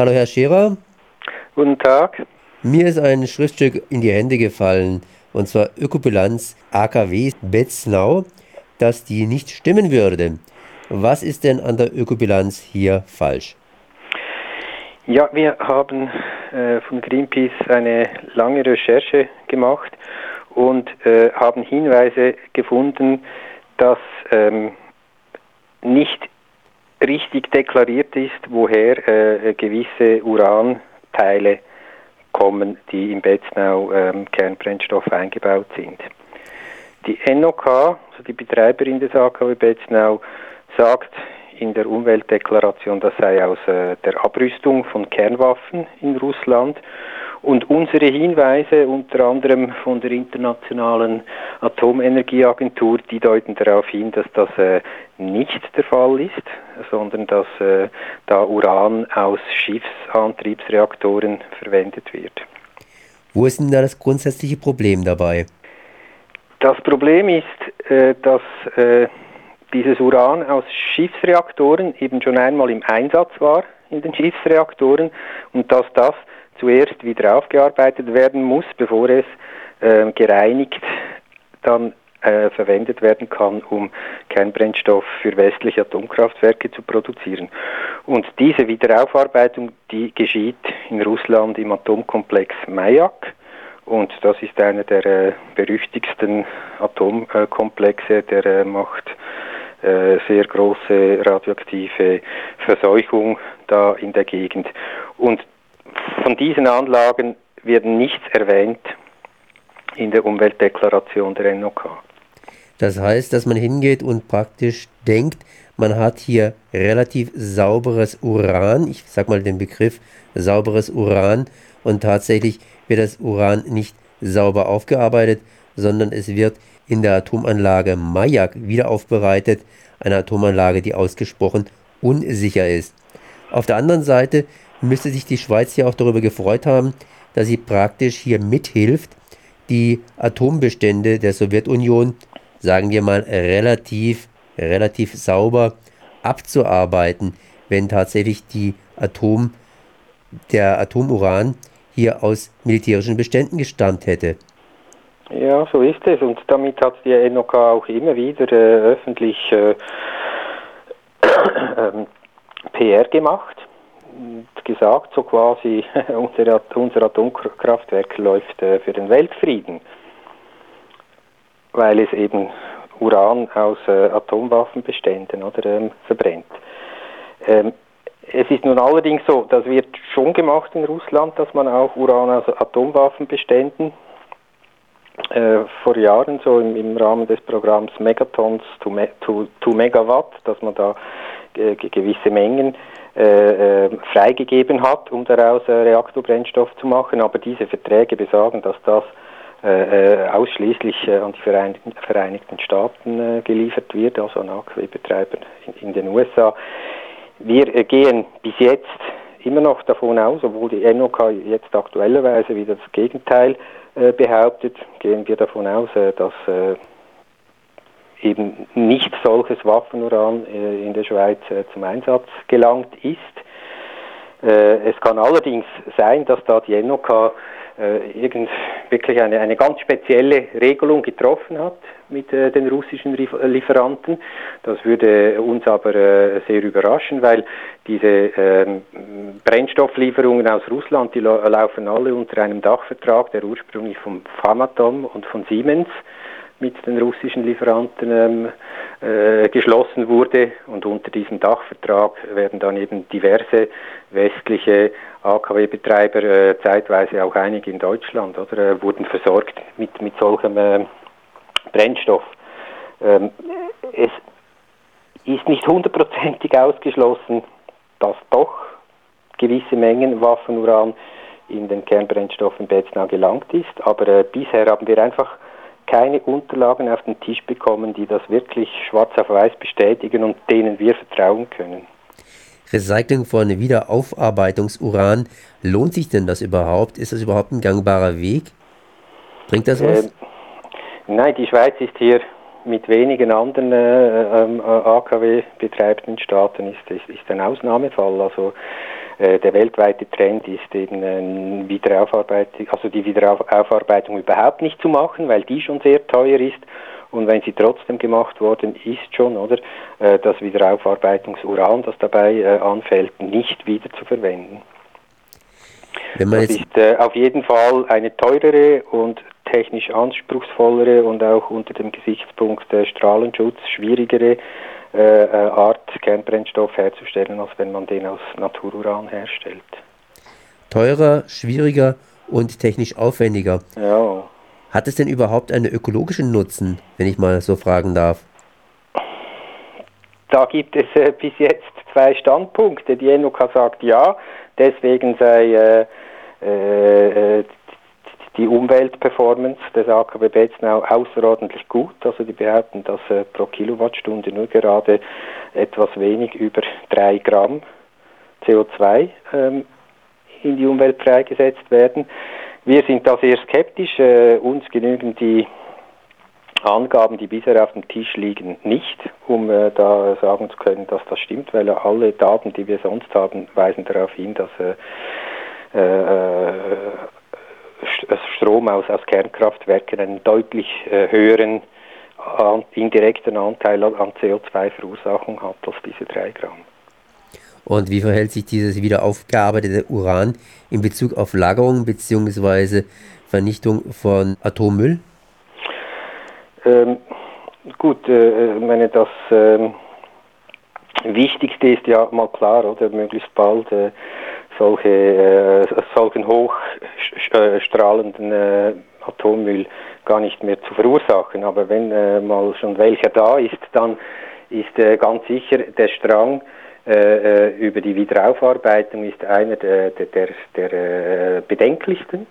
Hallo Herr Scherer. Guten Tag. Mir ist ein Schriftstück in die Hände gefallen, und zwar Ökobilanz AKW Betznau, dass die nicht stimmen würde. Was ist denn an der Ökobilanz hier falsch? Ja, wir haben äh, von Greenpeace eine lange Recherche gemacht und äh, haben Hinweise gefunden, dass ähm, nicht richtig deklariert ist, woher äh, gewisse Uranteile kommen, die im Betznau ähm, Kernbrennstoff eingebaut sind. Die NOK, also die Betreiberin des AKW Betznau, sagt in der Umweltdeklaration, das sei aus äh, der Abrüstung von Kernwaffen in Russland und unsere Hinweise, unter anderem von der Internationalen Atomenergieagentur, die deuten darauf hin, dass das äh, nicht der Fall ist, sondern dass äh, da Uran aus Schiffsantriebsreaktoren verwendet wird. Wo ist denn da das grundsätzliche Problem dabei? Das Problem ist, äh, dass äh, dieses Uran aus Schiffsreaktoren eben schon einmal im Einsatz war in den Schiffsreaktoren und dass das zuerst wieder aufgearbeitet werden muss, bevor es äh, gereinigt dann äh, verwendet werden kann, um Kernbrennstoff für westliche Atomkraftwerke zu produzieren. Und diese Wiederaufarbeitung, die geschieht in Russland im Atomkomplex Mayak. Und das ist einer der äh, berüchtigsten Atomkomplexe, der äh, macht äh, sehr große radioaktive Verseuchung da in der Gegend. Und von diesen Anlagen wird nichts erwähnt in der Umweltdeklaration der NOK. Das heißt, dass man hingeht und praktisch denkt, man hat hier relativ sauberes Uran, ich sag mal den Begriff sauberes Uran, und tatsächlich wird das Uran nicht sauber aufgearbeitet, sondern es wird in der Atomanlage Mayak wieder aufbereitet, eine Atomanlage, die ausgesprochen unsicher ist. Auf der anderen Seite müsste sich die Schweiz ja auch darüber gefreut haben, dass sie praktisch hier mithilft, die Atombestände der Sowjetunion, sagen wir mal, relativ, relativ sauber abzuarbeiten, wenn tatsächlich die Atom, der Atomuran hier aus militärischen Beständen gestammt hätte. Ja, so ist es. Und damit hat die NOK auch immer wieder äh, öffentlich äh, äh, PR gemacht gesagt, so quasi, unser, unser Atomkraftwerk läuft äh, für den Weltfrieden, weil es eben Uran aus äh, Atomwaffenbeständen oder ähm, verbrennt. Ähm, es ist nun allerdings so, das wird schon gemacht in Russland, dass man auch Uran aus Atomwaffenbeständen äh, vor Jahren so im, im, Rahmen des Programms Megatons to, me, to, to Megawatt, dass man da äh, gewisse Mengen äh, äh, freigegeben hat, um daraus äh, Reaktorbrennstoff zu machen. Aber diese Verträge besagen, dass das äh, äh ausschließlich an die Vereinigten, Vereinigten Staaten geliefert wird, also an AKW-Betreiber in, in, den USA. Wir gehen bis jetzt immer noch davon aus, obwohl die NOK jetzt aktuellerweise wieder das Gegenteil behauptet, gehen wir davon aus, dass eben nicht solches Waffenuran äh, in der Schweiz äh, zum Einsatz gelangt ist. Äh, es kann allerdings sein, dass da die NOK irgend wirklich eine, eine ganz spezielle Regelung getroffen hat mit äh, den russischen Lieferanten. Das würde uns aber äh, sehr überraschen, weil diese ähm, Brennstofflieferungen aus Russland, die laufen alle unter einem Dachvertrag, der ursprünglich von Famatom und von Siemens mit den russischen Lieferanten ähm, äh, geschlossen wurde. Und unter diesem Dachvertrag werden dann eben diverse westliche AKW-Betreiber, äh, zeitweise auch einige in Deutschland, oder, äh, wurden versorgt mit, mit solchem äh, Brennstoff. Ähm, es ist nicht hundertprozentig ausgeschlossen, dass doch gewisse Mengen Waffenuran in den Kernbrennstoff in Betznau gelangt ist, aber äh, bisher haben wir einfach keine Unterlagen auf den Tisch bekommen, die das wirklich schwarz auf weiß bestätigen und denen wir vertrauen können. Recycling von Wiederaufarbeitungsuran, lohnt sich denn das überhaupt? Ist das überhaupt ein gangbarer Weg? Bringt das was? Äh, nein, die Schweiz ist hier mit wenigen anderen äh, ähm, AKW betreibenden Staaten ist, ist, ist ein Ausnahmefall. Also äh, der weltweite Trend ist eben äh, Wiederaufarbeitung, also die Wiederaufarbeitung überhaupt nicht zu machen, weil die schon sehr teuer ist. Und wenn sie trotzdem gemacht worden ist schon, oder, äh, das Wiederaufarbeitungsuran, das dabei äh, anfällt, nicht wieder zu verwenden. das ist äh, auf jeden Fall eine teurere und technisch anspruchsvollere und auch unter dem Gesichtspunkt äh, Strahlenschutz schwierigere äh, äh, Art Kernbrennstoff herzustellen, als wenn man den aus Natururan herstellt. Teurer, schwieriger und technisch aufwendiger. Ja. Hat es denn überhaupt einen ökologischen Nutzen, wenn ich mal so fragen darf? Da gibt es äh, bis jetzt zwei Standpunkte. Die ENOKA sagt ja, deswegen sei äh, äh, die Umweltperformance des AKW Betznau außerordentlich gut. Also die behaupten, dass äh, pro Kilowattstunde nur gerade etwas wenig über drei Gramm CO2 ähm, in die Umwelt freigesetzt werden. Wir sind da sehr skeptisch. Äh, uns genügen die Angaben, die bisher auf dem Tisch liegen, nicht, um äh, da sagen zu können, dass das stimmt, weil alle Daten, die wir sonst haben, weisen darauf hin, dass äh, äh, Strom aus, aus Kernkraftwerken einen deutlich äh, höheren an, indirekten Anteil an CO2-Verursachung hat als diese 3 Gramm. Und wie verhält sich dieses wiederaufgearbeitete Uran in Bezug auf Lagerung bzw. Vernichtung von Atommüll? Ähm, gut, äh, ich meine, das äh, Wichtigste ist ja mal klar, oder möglichst bald äh, solche, äh, solchen hochstrahlenden äh, Atommüll gar nicht mehr zu verursachen. Aber wenn äh, mal schon welcher da ist, dann ist äh, ganz sicher der Strang äh, äh, über die Wiederaufarbeitung ist einer der, der, der, bedenklichsten.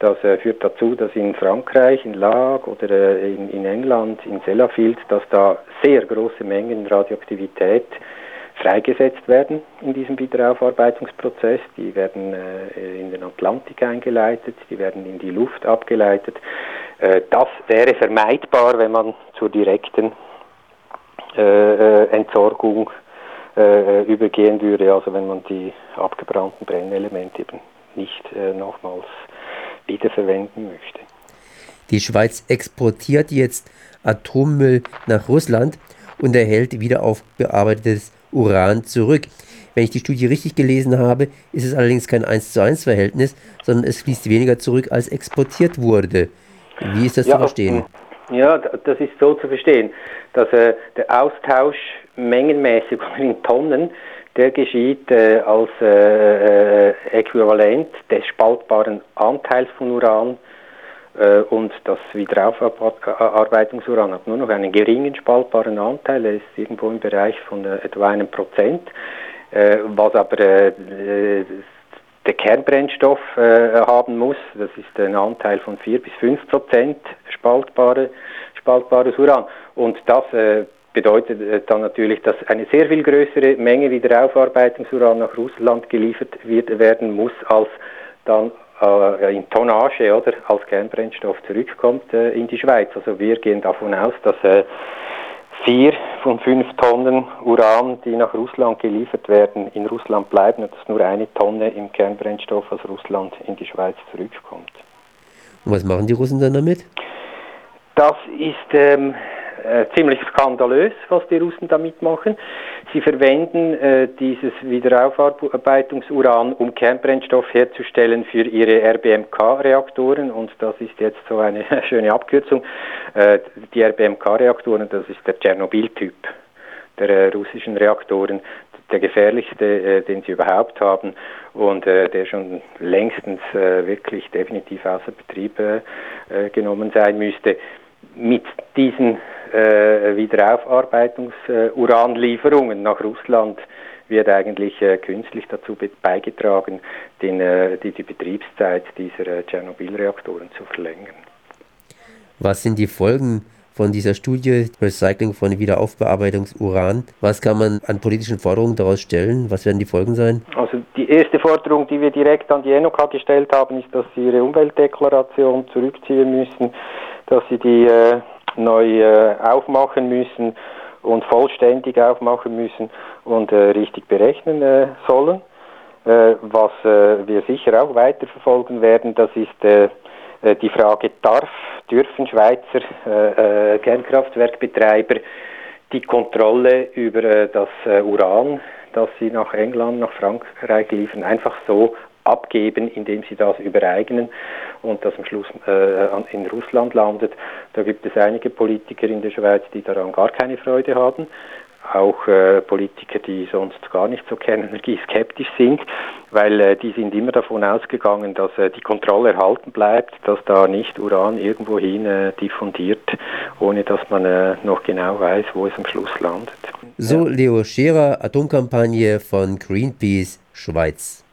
Das führt dazu, dass in Frankreich, in Lag oder in, in England, in Sellafield, dass da sehr große Mengen Radioaktivität freigesetzt werden in diesem Wiederaufarbeitungsprozess. Die werden äh, in den Atlantik eingeleitet, die werden in die Luft abgeleitet. Äh, das wäre vermeidbar, wenn man zur direkten äh, äh Entsorgung äh, übergehen würde, also wenn man die abgebrannten Brennelemente eben nicht äh, nochmals wiederverwenden möchte. Die Schweiz exportiert jetzt Atommüll nach Russland und erhält wiederaufbearbeitetes Uran zurück. Wenn ich die Studie richtig gelesen habe, ist es allerdings kein 1 zu 1 Verhältnis, sondern es fließt weniger zurück, als exportiert wurde. Wie ist das ja, zu verstehen? Ja, das ist so zu verstehen, dass äh, der Austausch mengenmäßig in Tonnen, der geschieht äh, als äh, äh Äquivalent des spaltbaren Anteils von Uran äh, und das Wiederaufarbeitungsuran hat nur noch einen geringen spaltbaren Anteil, er ist irgendwo im Bereich von äh, etwa einem Prozent, äh, was aber der Kernbrennstoff haben muss, das ist ein Anteil von 4 bis 5 Prozent spaltbare, spaltbares Uran. Und das bedeutet dann natürlich, dass eine sehr viel größere Menge Wiederaufarbeitungsuran nach Russland geliefert wird, werden muss, als dann äh, in Tonnage oder als Kernbrennstoff zurückkommt äh, in die Schweiz. Also wir gehen davon aus, dass äh, vier von fünf Tonnen Uran, die nach Russland geliefert werden, in Russland bleiben und dass nur eine Tonne im Kernbrennstoff aus Russland in die Schweiz zurückkommt. Und was machen die Russen dann damit? Das ist ähm, äh, ziemlich skandalös, was die Russen damit machen. Sie verwenden äh, dieses Wiederaufarbeitungsuran, um Kernbrennstoff herzustellen für ihre RBMK-Reaktoren und das ist jetzt so eine schöne Abkürzung. Äh, die RBMK-Reaktoren, das ist der Tschernobyl-Typ der äh, russischen Reaktoren, der gefährlichste, äh, den sie überhaupt haben und äh, der schon längstens wirklich definitiv außer Betrieb genommen sein müsste. Mit diesen äh, Wiederaufarbeitungsuranlieferungen nach Russland wird eigentlich äh, künstlich dazu beigetragen, den, äh, die, die, Betriebszeit dieser äh, Tschernobyl-Reaktoren zu verlängern. Was sind die Folgen von dieser Studie Recycling von Wiederaufbearbeitungsuran? Was kann man an politischen Forderungen daraus stellen? Was werden die Folgen sein? Also die erste Forderung, die wir direkt an die ENOK gestellt haben, ist, dass sie ihre Umweltdeklaration zurückziehen müssen, dass sie die äh, neu äh, aufmachen müssen und vollständig aufmachen müssen und äh, richtig berechnen äh, sollen. Äh, was äh, wir sicher auch weiterverfolgen werden, das ist äh, die Frage, darf, dürfen Schweizer Kernkraftwerkbetreiber die Kontrolle über das Uran, das sie nach England, nach Frankreich liefern, einfach so abgeben, indem sie das übereignen und das am Schluss äh, in Russland landet. Da gibt es einige Politiker in der Schweiz, die daran gar keine Freude haben auch äh, Politiker, die sonst gar nicht so kernenergieskeptisch sind, weil äh, die sind immer davon ausgegangen, dass äh, die Kontrolle erhalten bleibt, dass da nicht Uran irgendwohin äh, diffundiert, ohne dass man äh, noch genau weiß, wo es am Schluss landet. So Leo Scherer, Atomkampagne von Greenpeace Schweiz.